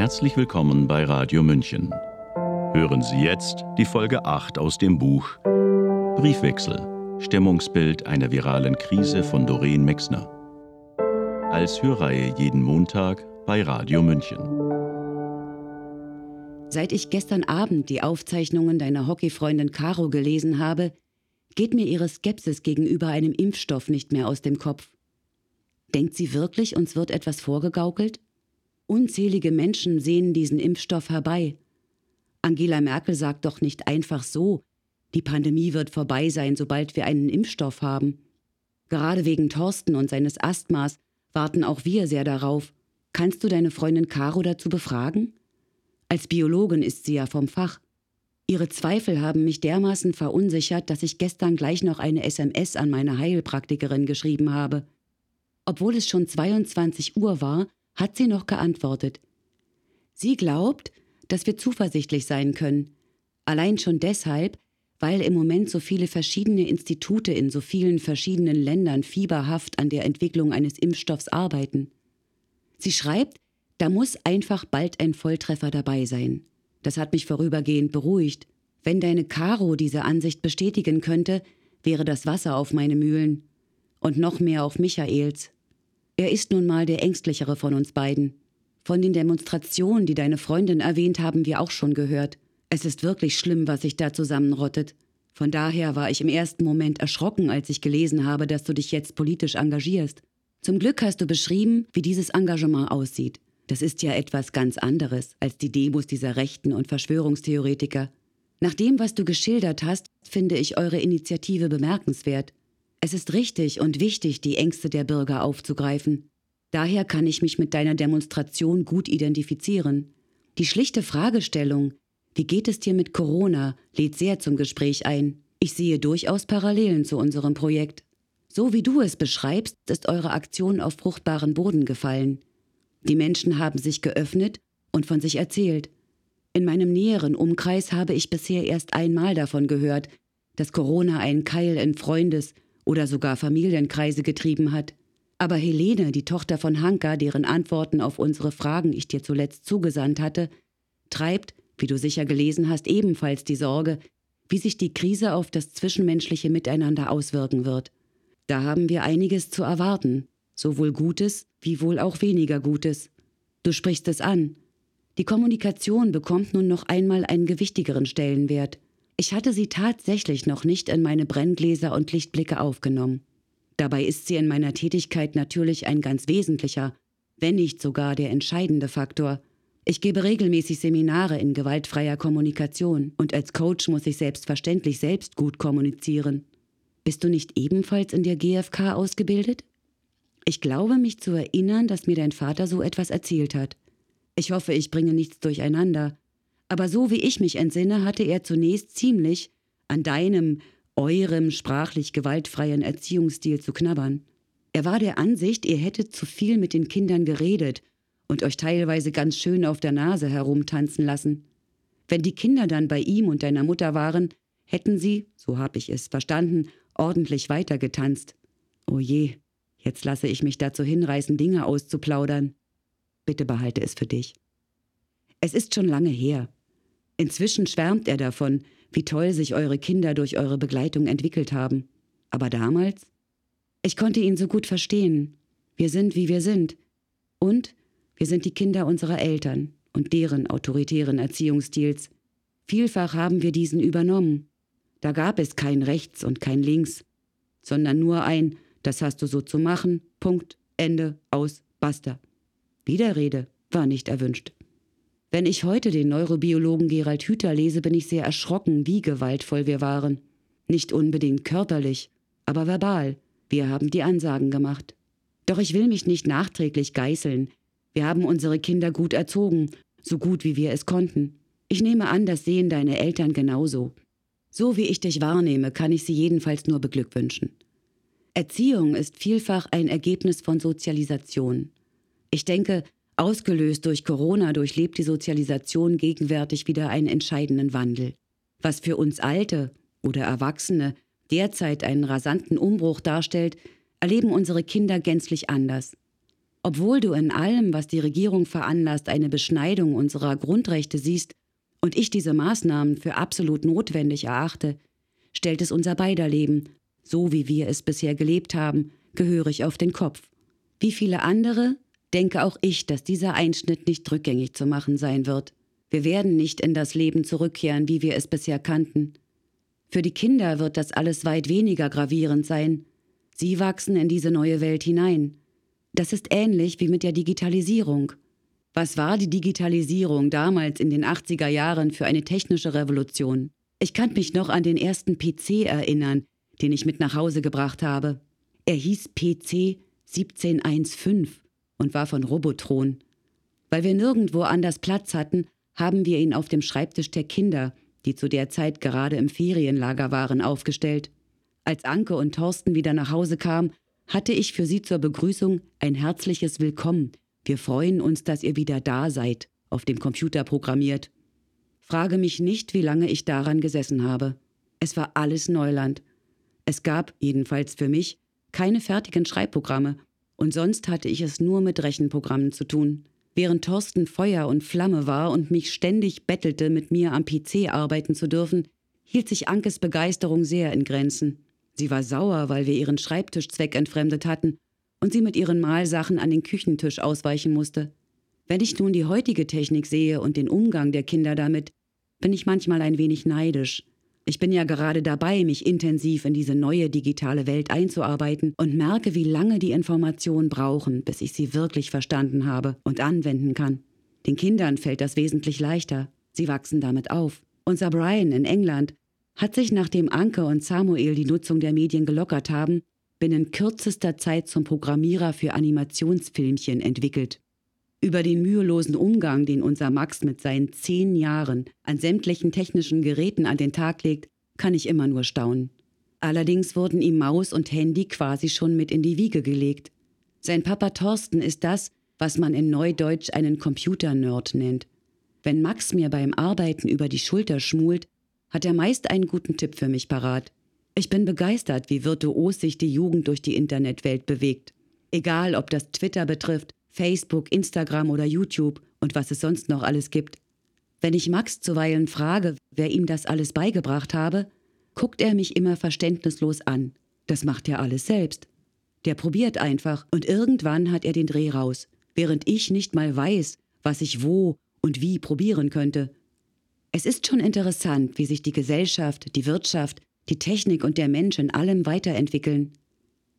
Herzlich willkommen bei Radio München. Hören Sie jetzt die Folge 8 aus dem Buch Briefwechsel. Stimmungsbild einer viralen Krise von Doreen Mexner. Als Hörreihe jeden Montag bei Radio München. Seit ich gestern Abend die Aufzeichnungen deiner Hockeyfreundin Caro gelesen habe, geht mir ihre Skepsis gegenüber einem Impfstoff nicht mehr aus dem Kopf. Denkt sie wirklich, uns wird etwas vorgegaukelt? Unzählige Menschen sehen diesen Impfstoff herbei. Angela Merkel sagt doch nicht einfach so, die Pandemie wird vorbei sein, sobald wir einen Impfstoff haben. Gerade wegen Thorsten und seines Asthmas warten auch wir sehr darauf. Kannst du deine Freundin Caro dazu befragen? Als Biologin ist sie ja vom Fach. Ihre Zweifel haben mich dermaßen verunsichert, dass ich gestern gleich noch eine SMS an meine Heilpraktikerin geschrieben habe. Obwohl es schon 22 Uhr war, hat sie noch geantwortet. Sie glaubt, dass wir zuversichtlich sein können. Allein schon deshalb, weil im Moment so viele verschiedene Institute in so vielen verschiedenen Ländern fieberhaft an der Entwicklung eines Impfstoffs arbeiten. Sie schreibt, da muss einfach bald ein Volltreffer dabei sein. Das hat mich vorübergehend beruhigt. Wenn deine Caro diese Ansicht bestätigen könnte, wäre das Wasser auf meine Mühlen. Und noch mehr auf Michaels. Er ist nun mal der ängstlichere von uns beiden. Von den Demonstrationen, die deine Freundin erwähnt, haben wir auch schon gehört. Es ist wirklich schlimm, was sich da zusammenrottet. Von daher war ich im ersten Moment erschrocken, als ich gelesen habe, dass du dich jetzt politisch engagierst. Zum Glück hast du beschrieben, wie dieses Engagement aussieht. Das ist ja etwas ganz anderes als die Demos dieser Rechten und Verschwörungstheoretiker. Nach dem, was du geschildert hast, finde ich eure Initiative bemerkenswert. Es ist richtig und wichtig, die Ängste der Bürger aufzugreifen. Daher kann ich mich mit deiner Demonstration gut identifizieren. Die schlichte Fragestellung, wie geht es dir mit Corona, lädt sehr zum Gespräch ein. Ich sehe durchaus Parallelen zu unserem Projekt. So wie du es beschreibst, ist eure Aktion auf fruchtbaren Boden gefallen. Die Menschen haben sich geöffnet und von sich erzählt. In meinem näheren Umkreis habe ich bisher erst einmal davon gehört, dass Corona einen Keil in Freundes- oder sogar Familienkreise getrieben hat. Aber Helene, die Tochter von Hanka, deren Antworten auf unsere Fragen ich dir zuletzt zugesandt hatte, treibt, wie du sicher gelesen hast, ebenfalls die Sorge, wie sich die Krise auf das zwischenmenschliche Miteinander auswirken wird. Da haben wir einiges zu erwarten, sowohl Gutes wie wohl auch weniger Gutes. Du sprichst es an. Die Kommunikation bekommt nun noch einmal einen gewichtigeren Stellenwert. Ich hatte sie tatsächlich noch nicht in meine Brenngläser und Lichtblicke aufgenommen. Dabei ist sie in meiner Tätigkeit natürlich ein ganz wesentlicher, wenn nicht sogar der entscheidende Faktor. Ich gebe regelmäßig Seminare in gewaltfreier Kommunikation und als Coach muss ich selbstverständlich selbst gut kommunizieren. Bist du nicht ebenfalls in der GfK ausgebildet? Ich glaube mich zu erinnern, dass mir dein Vater so etwas erzählt hat. Ich hoffe, ich bringe nichts durcheinander aber so wie ich mich entsinne, hatte er zunächst ziemlich an deinem, eurem sprachlich gewaltfreien Erziehungsstil zu knabbern. Er war der Ansicht, ihr hättet zu viel mit den Kindern geredet und euch teilweise ganz schön auf der Nase herumtanzen lassen. Wenn die Kinder dann bei ihm und deiner Mutter waren, hätten sie, so hab ich es verstanden, ordentlich weitergetanzt. Oh je, jetzt lasse ich mich dazu hinreißen, Dinge auszuplaudern. Bitte behalte es für dich. Es ist schon lange her, Inzwischen schwärmt er davon, wie toll sich eure Kinder durch eure Begleitung entwickelt haben. Aber damals? Ich konnte ihn so gut verstehen. Wir sind, wie wir sind. Und wir sind die Kinder unserer Eltern und deren autoritären Erziehungsstils. Vielfach haben wir diesen übernommen. Da gab es kein Rechts und kein Links, sondern nur ein, das hast du so zu machen, Punkt, Ende, aus, basta. Widerrede war nicht erwünscht. Wenn ich heute den Neurobiologen Gerald Hüther lese, bin ich sehr erschrocken, wie gewaltvoll wir waren. Nicht unbedingt körperlich, aber verbal. Wir haben die Ansagen gemacht. Doch ich will mich nicht nachträglich geißeln. Wir haben unsere Kinder gut erzogen, so gut wie wir es konnten. Ich nehme an, das sehen deine Eltern genauso. So wie ich dich wahrnehme, kann ich sie jedenfalls nur beglückwünschen. Erziehung ist vielfach ein Ergebnis von Sozialisation. Ich denke, Ausgelöst durch Corona durchlebt die Sozialisation gegenwärtig wieder einen entscheidenden Wandel. Was für uns Alte oder Erwachsene derzeit einen rasanten Umbruch darstellt, erleben unsere Kinder gänzlich anders. Obwohl du in allem, was die Regierung veranlasst, eine Beschneidung unserer Grundrechte siehst und ich diese Maßnahmen für absolut notwendig erachte, stellt es unser beider Leben, so wie wir es bisher gelebt haben, gehörig auf den Kopf. Wie viele andere denke auch ich, dass dieser Einschnitt nicht rückgängig zu machen sein wird. Wir werden nicht in das Leben zurückkehren, wie wir es bisher kannten. Für die Kinder wird das alles weit weniger gravierend sein. Sie wachsen in diese neue Welt hinein. Das ist ähnlich wie mit der Digitalisierung. Was war die Digitalisierung damals in den 80er Jahren für eine technische Revolution? Ich kann mich noch an den ersten PC erinnern, den ich mit nach Hause gebracht habe. Er hieß PC 1715 und war von Robotron. Weil wir nirgendwo anders Platz hatten, haben wir ihn auf dem Schreibtisch der Kinder, die zu der Zeit gerade im Ferienlager waren, aufgestellt. Als Anke und Thorsten wieder nach Hause kamen, hatte ich für sie zur Begrüßung ein herzliches Willkommen. Wir freuen uns, dass ihr wieder da seid, auf dem Computer programmiert. Frage mich nicht, wie lange ich daran gesessen habe. Es war alles Neuland. Es gab, jedenfalls für mich, keine fertigen Schreibprogramme, und sonst hatte ich es nur mit Rechenprogrammen zu tun. Während Thorsten Feuer und Flamme war und mich ständig bettelte, mit mir am PC arbeiten zu dürfen, hielt sich Ankes Begeisterung sehr in Grenzen. Sie war sauer, weil wir ihren Schreibtisch zweckentfremdet hatten und sie mit ihren Malsachen an den Küchentisch ausweichen musste. Wenn ich nun die heutige Technik sehe und den Umgang der Kinder damit, bin ich manchmal ein wenig neidisch. Ich bin ja gerade dabei, mich intensiv in diese neue digitale Welt einzuarbeiten und merke, wie lange die Informationen brauchen, bis ich sie wirklich verstanden habe und anwenden kann. Den Kindern fällt das wesentlich leichter. Sie wachsen damit auf. Unser Brian in England hat sich, nachdem Anke und Samuel die Nutzung der Medien gelockert haben, binnen kürzester Zeit zum Programmierer für Animationsfilmchen entwickelt. Über den mühelosen Umgang, den unser Max mit seinen zehn Jahren an sämtlichen technischen Geräten an den Tag legt, kann ich immer nur staunen. Allerdings wurden ihm Maus und Handy quasi schon mit in die Wiege gelegt. Sein Papa Thorsten ist das, was man in Neudeutsch einen Computernerd nennt. Wenn Max mir beim Arbeiten über die Schulter schmult, hat er meist einen guten Tipp für mich parat. Ich bin begeistert, wie virtuos sich die Jugend durch die Internetwelt bewegt. Egal, ob das Twitter betrifft, Facebook, Instagram oder YouTube und was es sonst noch alles gibt. Wenn ich Max zuweilen frage, wer ihm das alles beigebracht habe, guckt er mich immer verständnislos an. Das macht er alles selbst. Der probiert einfach und irgendwann hat er den Dreh raus, während ich nicht mal weiß, was ich wo und wie probieren könnte. Es ist schon interessant, wie sich die Gesellschaft, die Wirtschaft, die Technik und der Mensch in allem weiterentwickeln.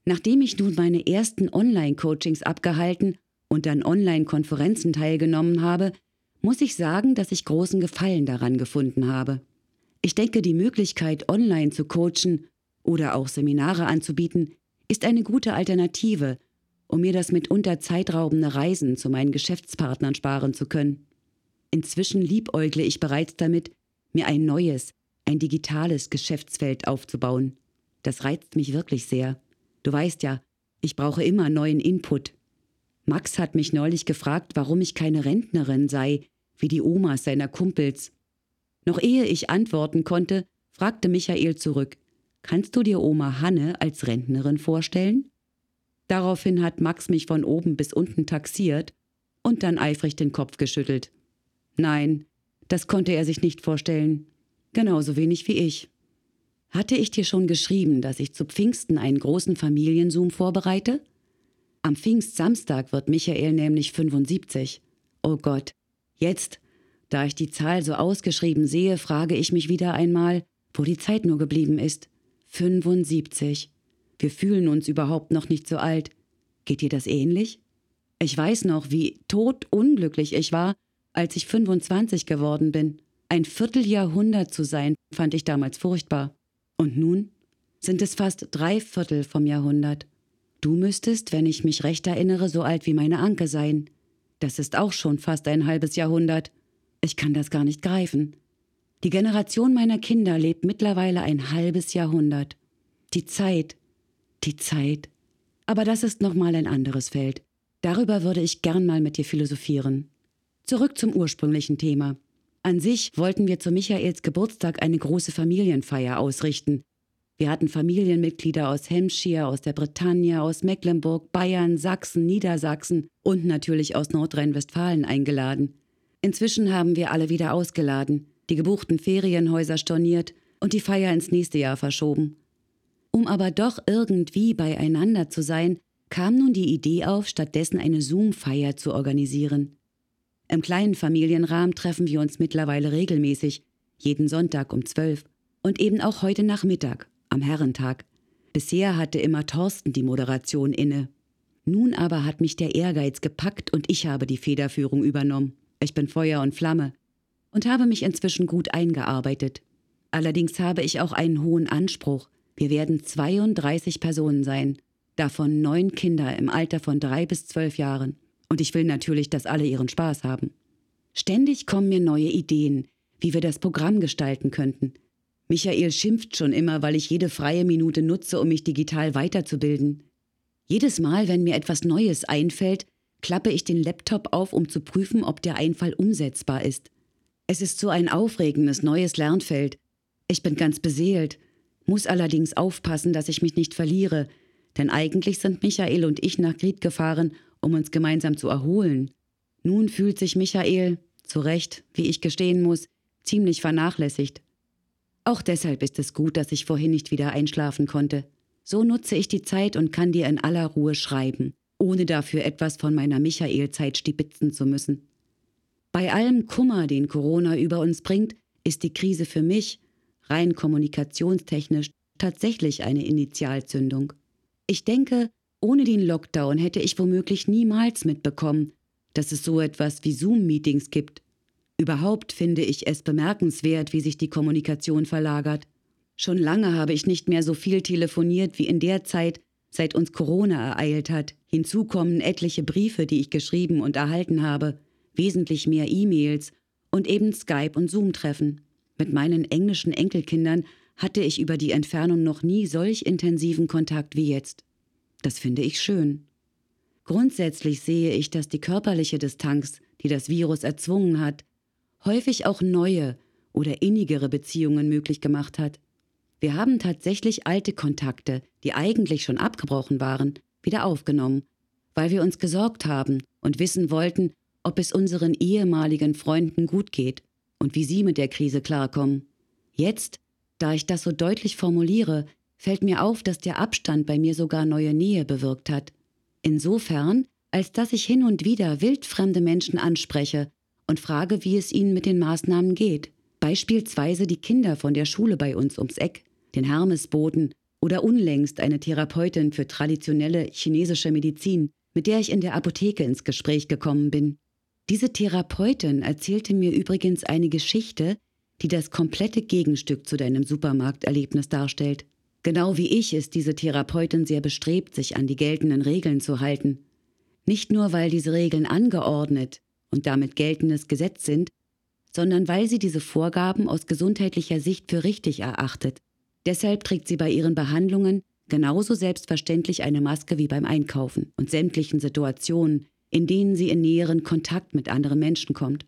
Nachdem ich nun meine ersten Online-Coachings abgehalten und an Online-Konferenzen teilgenommen habe, muss ich sagen, dass ich großen Gefallen daran gefunden habe. Ich denke, die Möglichkeit, online zu coachen oder auch Seminare anzubieten, ist eine gute Alternative, um mir das mitunter zeitraubende Reisen zu meinen Geschäftspartnern sparen zu können. Inzwischen liebäugle ich bereits damit, mir ein neues, ein digitales Geschäftsfeld aufzubauen. Das reizt mich wirklich sehr. Du weißt ja, ich brauche immer neuen Input. Max hat mich neulich gefragt, warum ich keine Rentnerin sei, wie die Omas seiner Kumpels. Noch ehe ich antworten konnte, fragte Michael zurück, kannst du dir Oma Hanne als Rentnerin vorstellen? Daraufhin hat Max mich von oben bis unten taxiert und dann eifrig den Kopf geschüttelt. Nein, das konnte er sich nicht vorstellen. Genauso wenig wie ich. Hatte ich dir schon geschrieben, dass ich zu Pfingsten einen großen Familienzoom vorbereite? Am Pfingstsamstag wird Michael nämlich 75. Oh Gott, jetzt, da ich die Zahl so ausgeschrieben sehe, frage ich mich wieder einmal, wo die Zeit nur geblieben ist. 75. Wir fühlen uns überhaupt noch nicht so alt. Geht dir das ähnlich? Ich weiß noch, wie todunglücklich ich war, als ich 25 geworden bin. Ein Vierteljahrhundert zu sein, fand ich damals furchtbar. Und nun sind es fast drei Viertel vom Jahrhundert. Du müsstest, wenn ich mich recht erinnere, so alt wie meine Anke sein. Das ist auch schon fast ein halbes Jahrhundert. Ich kann das gar nicht greifen. Die Generation meiner Kinder lebt mittlerweile ein halbes Jahrhundert. Die Zeit, die Zeit. Aber das ist nochmal ein anderes Feld. Darüber würde ich gern mal mit dir philosophieren. Zurück zum ursprünglichen Thema. An sich wollten wir zu Michaels Geburtstag eine große Familienfeier ausrichten. Wir hatten Familienmitglieder aus Hampshire, aus der Bretagne, aus Mecklenburg, Bayern, Sachsen, Niedersachsen und natürlich aus Nordrhein-Westfalen eingeladen. Inzwischen haben wir alle wieder ausgeladen, die gebuchten Ferienhäuser storniert und die Feier ins nächste Jahr verschoben. Um aber doch irgendwie beieinander zu sein, kam nun die Idee auf, stattdessen eine Zoom-Feier zu organisieren. Im kleinen Familienrahmen treffen wir uns mittlerweile regelmäßig, jeden Sonntag um zwölf und eben auch heute Nachmittag, am Herrentag. Bisher hatte immer Thorsten die Moderation inne. Nun aber hat mich der Ehrgeiz gepackt und ich habe die Federführung übernommen. Ich bin Feuer und Flamme und habe mich inzwischen gut eingearbeitet. Allerdings habe ich auch einen hohen Anspruch. Wir werden 32 Personen sein, davon neun Kinder im Alter von drei bis zwölf Jahren. Und ich will natürlich, dass alle ihren Spaß haben. Ständig kommen mir neue Ideen, wie wir das Programm gestalten könnten. Michael schimpft schon immer, weil ich jede freie Minute nutze, um mich digital weiterzubilden. Jedes Mal, wenn mir etwas Neues einfällt, klappe ich den Laptop auf, um zu prüfen, ob der Einfall umsetzbar ist. Es ist so ein aufregendes neues Lernfeld. Ich bin ganz beseelt, muss allerdings aufpassen, dass ich mich nicht verliere, denn eigentlich sind Michael und ich nach Gried gefahren, um uns gemeinsam zu erholen. Nun fühlt sich Michael, zu Recht, wie ich gestehen muss, ziemlich vernachlässigt. Auch deshalb ist es gut, dass ich vorhin nicht wieder einschlafen konnte. So nutze ich die Zeit und kann dir in aller Ruhe schreiben, ohne dafür etwas von meiner Michael-Zeit stibitzen zu müssen. Bei allem Kummer, den Corona über uns bringt, ist die Krise für mich, rein kommunikationstechnisch, tatsächlich eine Initialzündung. Ich denke, ohne den Lockdown hätte ich womöglich niemals mitbekommen, dass es so etwas wie Zoom-Meetings gibt. Überhaupt finde ich es bemerkenswert, wie sich die Kommunikation verlagert. Schon lange habe ich nicht mehr so viel telefoniert wie in der Zeit, seit uns Corona ereilt hat. Hinzu kommen etliche Briefe, die ich geschrieben und erhalten habe wesentlich mehr E-Mails und eben Skype und Zoom-Treffen. Mit meinen englischen Enkelkindern hatte ich über die Entfernung noch nie solch intensiven Kontakt wie jetzt. Das finde ich schön. Grundsätzlich sehe ich, dass die körperliche Distanz, die das Virus erzwungen hat, häufig auch neue oder innigere Beziehungen möglich gemacht hat. Wir haben tatsächlich alte Kontakte, die eigentlich schon abgebrochen waren, wieder aufgenommen, weil wir uns gesorgt haben und wissen wollten, ob es unseren ehemaligen Freunden gut geht und wie sie mit der Krise klarkommen. Jetzt, da ich das so deutlich formuliere, fällt mir auf, dass der Abstand bei mir sogar neue Nähe bewirkt hat. Insofern, als dass ich hin und wieder wildfremde Menschen anspreche und frage, wie es ihnen mit den Maßnahmen geht. Beispielsweise die Kinder von der Schule bei uns ums Eck, den Hermesboten oder unlängst eine Therapeutin für traditionelle chinesische Medizin, mit der ich in der Apotheke ins Gespräch gekommen bin. Diese Therapeutin erzählte mir übrigens eine Geschichte, die das komplette Gegenstück zu deinem Supermarkterlebnis darstellt. Genau wie ich ist diese Therapeutin sehr bestrebt, sich an die geltenden Regeln zu halten. Nicht nur, weil diese Regeln angeordnet und damit geltendes Gesetz sind, sondern weil sie diese Vorgaben aus gesundheitlicher Sicht für richtig erachtet. Deshalb trägt sie bei ihren Behandlungen genauso selbstverständlich eine Maske wie beim Einkaufen und sämtlichen Situationen, in denen sie in näheren Kontakt mit anderen Menschen kommt.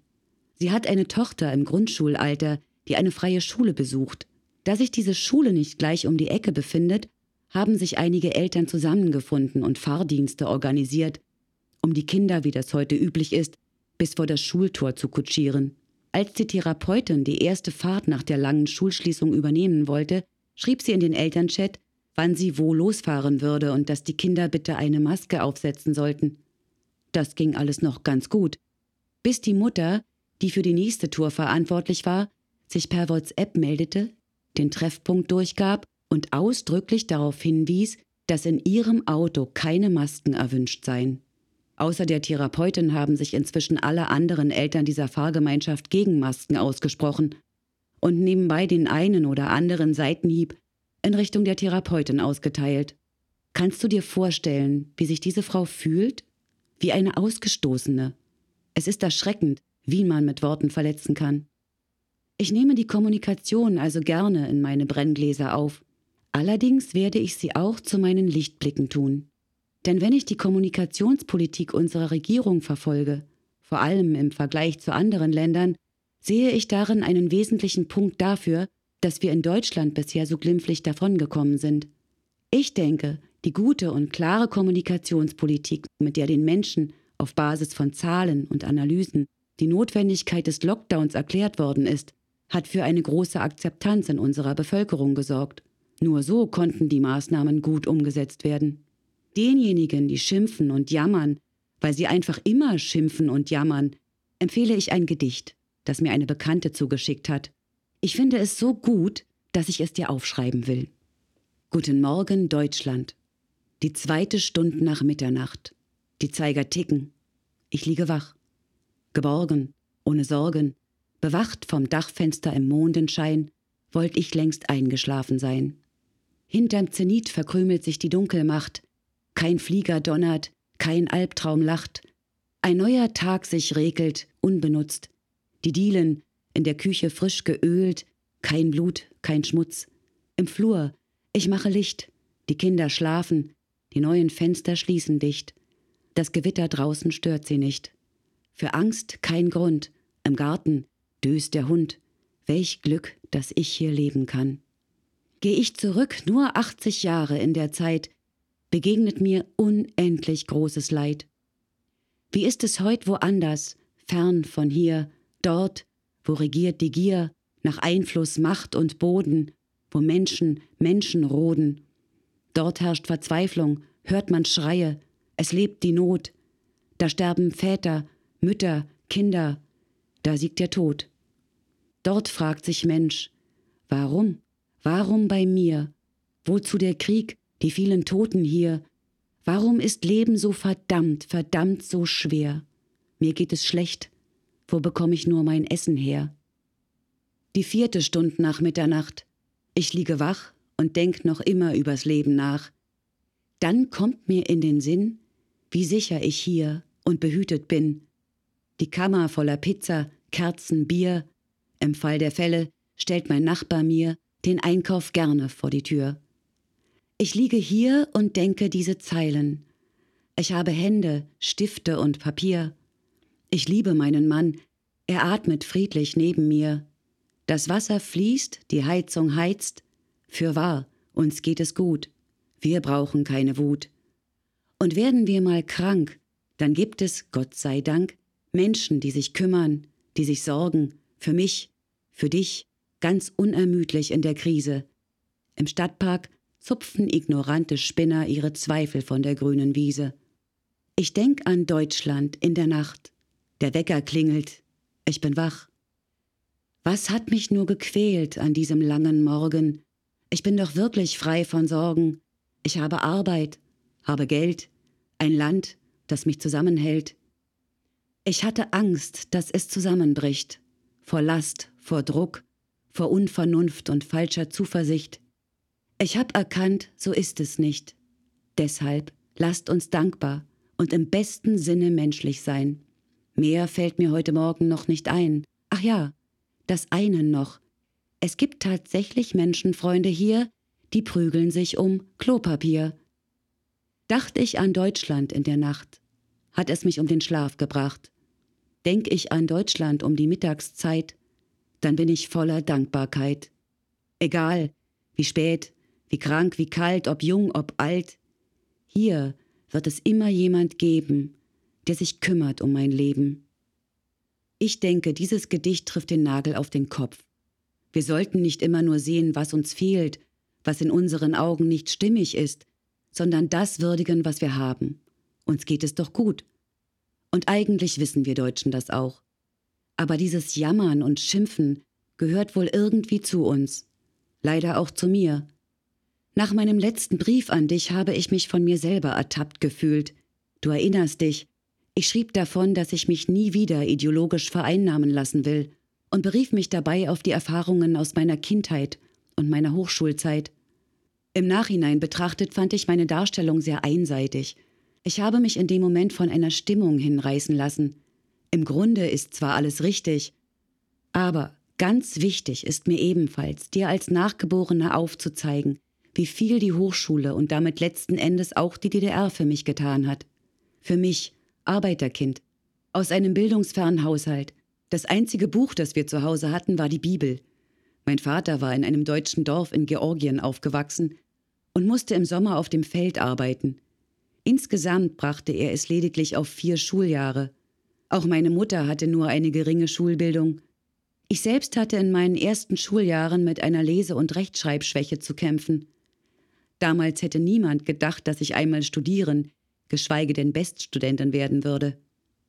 Sie hat eine Tochter im Grundschulalter, die eine freie Schule besucht. Da sich diese Schule nicht gleich um die Ecke befindet, haben sich einige Eltern zusammengefunden und Fahrdienste organisiert, um die Kinder, wie das heute üblich ist, bis vor das Schultor zu kutschieren. Als die Therapeutin die erste Fahrt nach der langen Schulschließung übernehmen wollte, schrieb sie in den Elternchat, wann sie wo losfahren würde und dass die Kinder bitte eine Maske aufsetzen sollten. Das ging alles noch ganz gut. Bis die Mutter, die für die nächste Tour verantwortlich war, sich per WhatsApp meldete, den Treffpunkt durchgab und ausdrücklich darauf hinwies, dass in ihrem Auto keine Masken erwünscht seien. Außer der Therapeutin haben sich inzwischen alle anderen Eltern dieser Fahrgemeinschaft gegen Masken ausgesprochen und nebenbei den einen oder anderen Seitenhieb in Richtung der Therapeutin ausgeteilt. Kannst du dir vorstellen, wie sich diese Frau fühlt? wie eine Ausgestoßene. Es ist erschreckend, wie man mit Worten verletzen kann. Ich nehme die Kommunikation also gerne in meine Brenngläser auf. Allerdings werde ich sie auch zu meinen Lichtblicken tun. Denn wenn ich die Kommunikationspolitik unserer Regierung verfolge, vor allem im Vergleich zu anderen Ländern, sehe ich darin einen wesentlichen Punkt dafür, dass wir in Deutschland bisher so glimpflich davongekommen sind. Ich denke, die gute und klare Kommunikationspolitik, mit der den Menschen auf Basis von Zahlen und Analysen die Notwendigkeit des Lockdowns erklärt worden ist, hat für eine große Akzeptanz in unserer Bevölkerung gesorgt. Nur so konnten die Maßnahmen gut umgesetzt werden. Denjenigen, die schimpfen und jammern, weil sie einfach immer schimpfen und jammern, empfehle ich ein Gedicht, das mir eine Bekannte zugeschickt hat. Ich finde es so gut, dass ich es dir aufschreiben will. Guten Morgen, Deutschland. Die zweite Stunde nach Mitternacht. Die Zeiger ticken. Ich liege wach. Geborgen, ohne Sorgen, bewacht vom Dachfenster im Mondenschein, wollt ich längst eingeschlafen sein. Hinterm Zenit verkrümelt sich die Dunkelmacht, kein Flieger donnert, kein Albtraum lacht, ein neuer Tag sich regelt, unbenutzt, die Dielen in der Küche frisch geölt, kein Blut, kein Schmutz. Im Flur, ich mache Licht, die Kinder schlafen, die neuen Fenster schließen dicht. Das Gewitter draußen stört sie nicht. Für Angst kein Grund, im Garten döst der Hund. Welch Glück, dass ich hier leben kann. Geh ich zurück nur 80 Jahre in der Zeit, begegnet mir unendlich großes Leid. Wie ist es heut woanders, fern von hier, dort, wo regiert die Gier nach Einfluss, Macht und Boden, wo Menschen Menschen roden. Dort herrscht Verzweiflung, hört man Schreie, es lebt die Not. Da sterben Väter, Mütter, Kinder, da siegt der Tod. Dort fragt sich Mensch, warum? Warum bei mir? Wozu der Krieg, die vielen Toten hier? Warum ist Leben so verdammt, verdammt so schwer? Mir geht es schlecht. Wo bekomme ich nur mein Essen her? Die vierte Stund nach Mitternacht. Ich liege wach und denk noch immer übers Leben nach. Dann kommt mir in den Sinn, wie sicher ich hier und behütet bin. Die Kammer voller Pizza, Kerzen, Bier. Im Fall der Fälle stellt mein Nachbar mir den Einkauf gerne vor die Tür. Ich liege hier und denke diese Zeilen. Ich habe Hände, Stifte und Papier. Ich liebe meinen Mann, er atmet friedlich neben mir. Das Wasser fließt, die Heizung heizt. Für wahr, uns geht es gut. Wir brauchen keine Wut. Und werden wir mal krank, dann gibt es, Gott sei Dank, Menschen, die sich kümmern, die sich sorgen, für mich, für dich, ganz unermüdlich in der Krise. Im Stadtpark zupfen ignorante Spinner ihre Zweifel von der grünen Wiese. Ich denk an Deutschland in der Nacht. Der Wecker klingelt. Ich bin wach. Was hat mich nur gequält an diesem langen Morgen? Ich bin doch wirklich frei von Sorgen. Ich habe Arbeit, habe Geld, ein Land, das mich zusammenhält. Ich hatte Angst, dass es zusammenbricht, vor Last, vor Druck, vor Unvernunft und falscher Zuversicht. Ich hab erkannt, so ist es nicht. Deshalb lasst uns dankbar und im besten Sinne menschlich sein. Mehr fällt mir heute Morgen noch nicht ein. Ach ja, das eine noch. Es gibt tatsächlich Menschenfreunde hier, die prügeln sich um Klopapier. Dacht ich an Deutschland in der Nacht, hat es mich um den Schlaf gebracht. Denk ich an Deutschland um die Mittagszeit, dann bin ich voller Dankbarkeit. Egal, wie spät, wie krank, wie kalt, ob jung, ob alt, hier wird es immer jemand geben, der sich kümmert um mein Leben. Ich denke, dieses Gedicht trifft den Nagel auf den Kopf. Wir sollten nicht immer nur sehen, was uns fehlt, was in unseren Augen nicht stimmig ist, sondern das würdigen, was wir haben. Uns geht es doch gut. Und eigentlich wissen wir Deutschen das auch. Aber dieses Jammern und Schimpfen gehört wohl irgendwie zu uns. Leider auch zu mir. Nach meinem letzten Brief an dich habe ich mich von mir selber ertappt gefühlt. Du erinnerst dich, ich schrieb davon, dass ich mich nie wieder ideologisch vereinnahmen lassen will und berief mich dabei auf die Erfahrungen aus meiner Kindheit und meiner Hochschulzeit. Im Nachhinein betrachtet fand ich meine Darstellung sehr einseitig. Ich habe mich in dem Moment von einer Stimmung hinreißen lassen, im Grunde ist zwar alles richtig, aber ganz wichtig ist mir ebenfalls, dir als Nachgeborener aufzuzeigen, wie viel die Hochschule und damit letzten Endes auch die DDR für mich getan hat. Für mich, Arbeiterkind, aus einem bildungsfernen Haushalt. Das einzige Buch, das wir zu Hause hatten, war die Bibel. Mein Vater war in einem deutschen Dorf in Georgien aufgewachsen und musste im Sommer auf dem Feld arbeiten. Insgesamt brachte er es lediglich auf vier Schuljahre. Auch meine Mutter hatte nur eine geringe Schulbildung. Ich selbst hatte in meinen ersten Schuljahren mit einer Lese- und Rechtschreibschwäche zu kämpfen. Damals hätte niemand gedacht, dass ich einmal studieren, geschweige denn Beststudentin werden würde.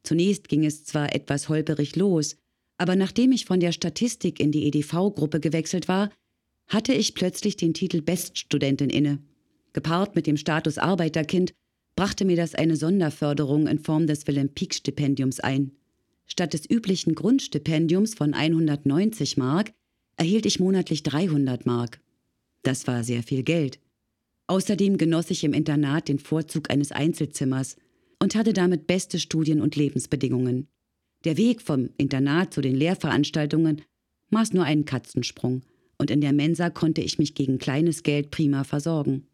Zunächst ging es zwar etwas holperig los, aber nachdem ich von der Statistik in die EDV-Gruppe gewechselt war, hatte ich plötzlich den Titel Beststudentin inne. Gepaart mit dem Status Arbeiterkind brachte mir das eine Sonderförderung in Form des Willem-Pieck-Stipendiums ein. Statt des üblichen Grundstipendiums von 190 Mark erhielt ich monatlich 300 Mark. Das war sehr viel Geld. Außerdem genoss ich im Internat den Vorzug eines Einzelzimmers und hatte damit beste Studien- und Lebensbedingungen. Der Weg vom Internat zu den Lehrveranstaltungen maß nur einen Katzensprung, und in der Mensa konnte ich mich gegen kleines Geld prima versorgen.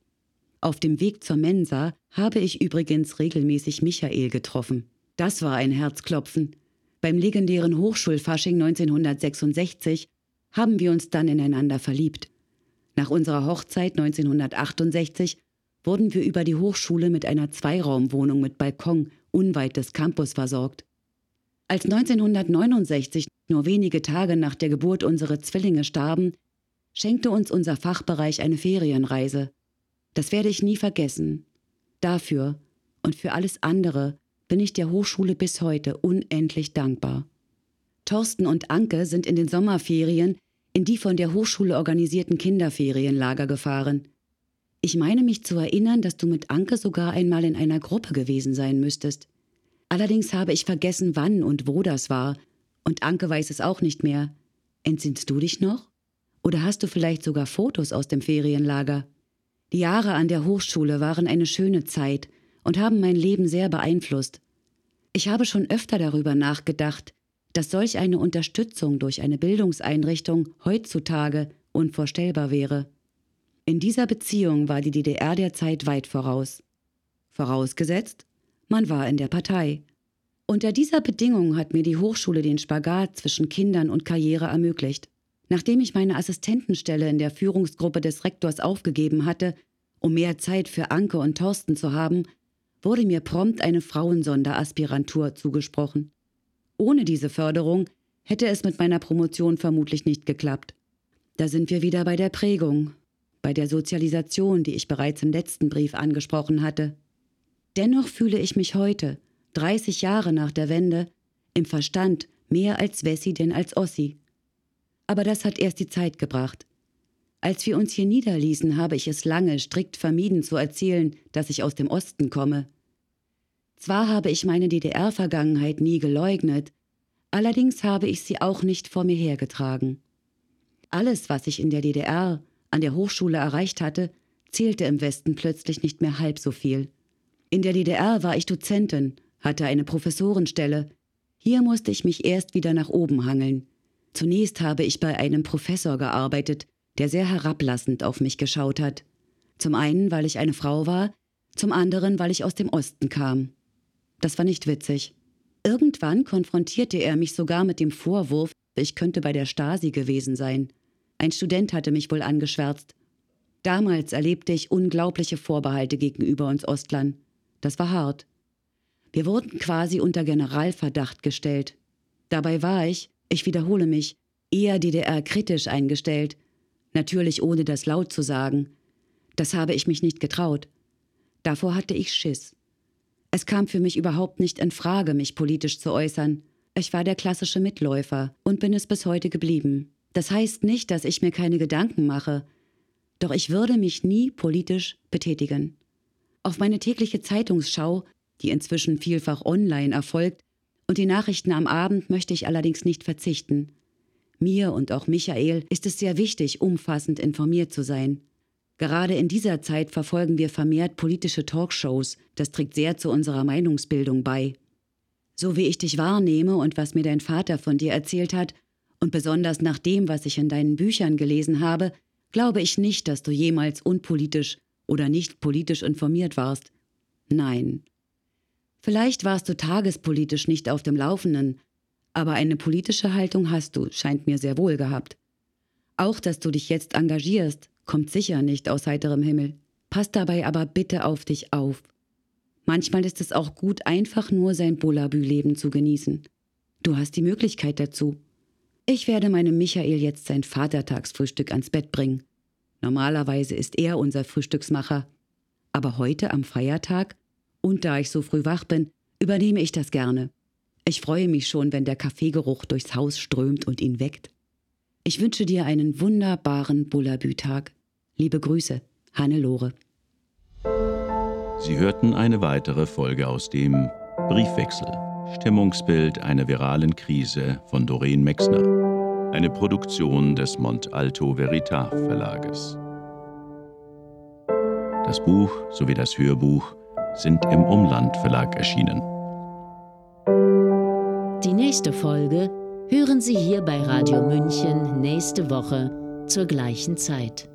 Auf dem Weg zur Mensa habe ich übrigens regelmäßig Michael getroffen. Das war ein Herzklopfen. Beim legendären Hochschulfasching 1966 haben wir uns dann ineinander verliebt. Nach unserer Hochzeit 1968 wurden wir über die Hochschule mit einer Zweiraumwohnung mit Balkon unweit des Campus versorgt. Als 1969, nur wenige Tage nach der Geburt unserer Zwillinge starben, schenkte uns unser Fachbereich eine Ferienreise. Das werde ich nie vergessen. Dafür und für alles andere bin ich der Hochschule bis heute unendlich dankbar. Thorsten und Anke sind in den Sommerferien in die von der Hochschule organisierten Kinderferienlager gefahren. Ich meine mich zu erinnern, dass du mit Anke sogar einmal in einer Gruppe gewesen sein müsstest. Allerdings habe ich vergessen, wann und wo das war, und Anke weiß es auch nicht mehr. Entsinnst du dich noch? Oder hast du vielleicht sogar Fotos aus dem Ferienlager? Die Jahre an der Hochschule waren eine schöne Zeit und haben mein Leben sehr beeinflusst. Ich habe schon öfter darüber nachgedacht, dass solch eine Unterstützung durch eine Bildungseinrichtung heutzutage unvorstellbar wäre. In dieser Beziehung war die DDR derzeit weit voraus. Vorausgesetzt, man war in der Partei. Unter dieser Bedingung hat mir die Hochschule den Spagat zwischen Kindern und Karriere ermöglicht. Nachdem ich meine Assistentenstelle in der Führungsgruppe des Rektors aufgegeben hatte, um mehr Zeit für Anke und Thorsten zu haben, wurde mir prompt eine Frauensonderaspirantur zugesprochen. Ohne diese Förderung hätte es mit meiner Promotion vermutlich nicht geklappt. Da sind wir wieder bei der Prägung, bei der Sozialisation, die ich bereits im letzten Brief angesprochen hatte. Dennoch fühle ich mich heute, 30 Jahre nach der Wende, im Verstand mehr als Wessi denn als Ossi. Aber das hat erst die Zeit gebracht. Als wir uns hier niederließen, habe ich es lange strikt vermieden zu erzählen, dass ich aus dem Osten komme. Zwar habe ich meine DDR-Vergangenheit nie geleugnet, allerdings habe ich sie auch nicht vor mir hergetragen. Alles, was ich in der DDR an der Hochschule erreicht hatte, zählte im Westen plötzlich nicht mehr halb so viel. In der DDR war ich Dozentin, hatte eine Professorenstelle. Hier musste ich mich erst wieder nach oben hangeln. Zunächst habe ich bei einem Professor gearbeitet, der sehr herablassend auf mich geschaut hat. Zum einen, weil ich eine Frau war, zum anderen, weil ich aus dem Osten kam. Das war nicht witzig. Irgendwann konfrontierte er mich sogar mit dem Vorwurf, ich könnte bei der Stasi gewesen sein. Ein Student hatte mich wohl angeschwärzt. Damals erlebte ich unglaubliche Vorbehalte gegenüber uns Ostlern. Das war hart. Wir wurden quasi unter Generalverdacht gestellt. Dabei war ich, ich wiederhole mich, eher DDR-kritisch eingestellt. Natürlich ohne das laut zu sagen. Das habe ich mich nicht getraut. Davor hatte ich Schiss. Es kam für mich überhaupt nicht in Frage, mich politisch zu äußern. Ich war der klassische Mitläufer und bin es bis heute geblieben. Das heißt nicht, dass ich mir keine Gedanken mache, doch ich würde mich nie politisch betätigen. Auf meine tägliche Zeitungsschau, die inzwischen vielfach online erfolgt, und die Nachrichten am Abend möchte ich allerdings nicht verzichten. Mir und auch Michael ist es sehr wichtig, umfassend informiert zu sein. Gerade in dieser Zeit verfolgen wir vermehrt politische Talkshows, das trägt sehr zu unserer Meinungsbildung bei. So wie ich dich wahrnehme und was mir dein Vater von dir erzählt hat, und besonders nach dem, was ich in deinen Büchern gelesen habe, glaube ich nicht, dass du jemals unpolitisch oder nicht politisch informiert warst. Nein, Vielleicht warst du tagespolitisch nicht auf dem Laufenden, aber eine politische Haltung hast du, scheint mir sehr wohl gehabt. Auch, dass du dich jetzt engagierst, kommt sicher nicht aus heiterem Himmel. Pass dabei aber bitte auf dich auf. Manchmal ist es auch gut, einfach nur sein Bullabü-Leben zu genießen. Du hast die Möglichkeit dazu. Ich werde meinem Michael jetzt sein Vatertagsfrühstück ans Bett bringen. Normalerweise ist er unser Frühstücksmacher. Aber heute am Feiertag, und da ich so früh wach bin, übernehme ich das gerne. Ich freue mich schon, wenn der Kaffeegeruch durchs Haus strömt und ihn weckt. Ich wünsche dir einen wunderbaren Bullabü-Tag. Liebe Grüße, Hannelore. Sie hörten eine weitere Folge aus dem Briefwechsel. Stimmungsbild einer viralen Krise von Doreen Mexner. Eine Produktion des Mont Alto Veritas Verlages. Das Buch sowie das Hörbuch sind im Umland Verlag erschienen. Die nächste Folge hören Sie hier bei Radio München nächste Woche zur gleichen Zeit.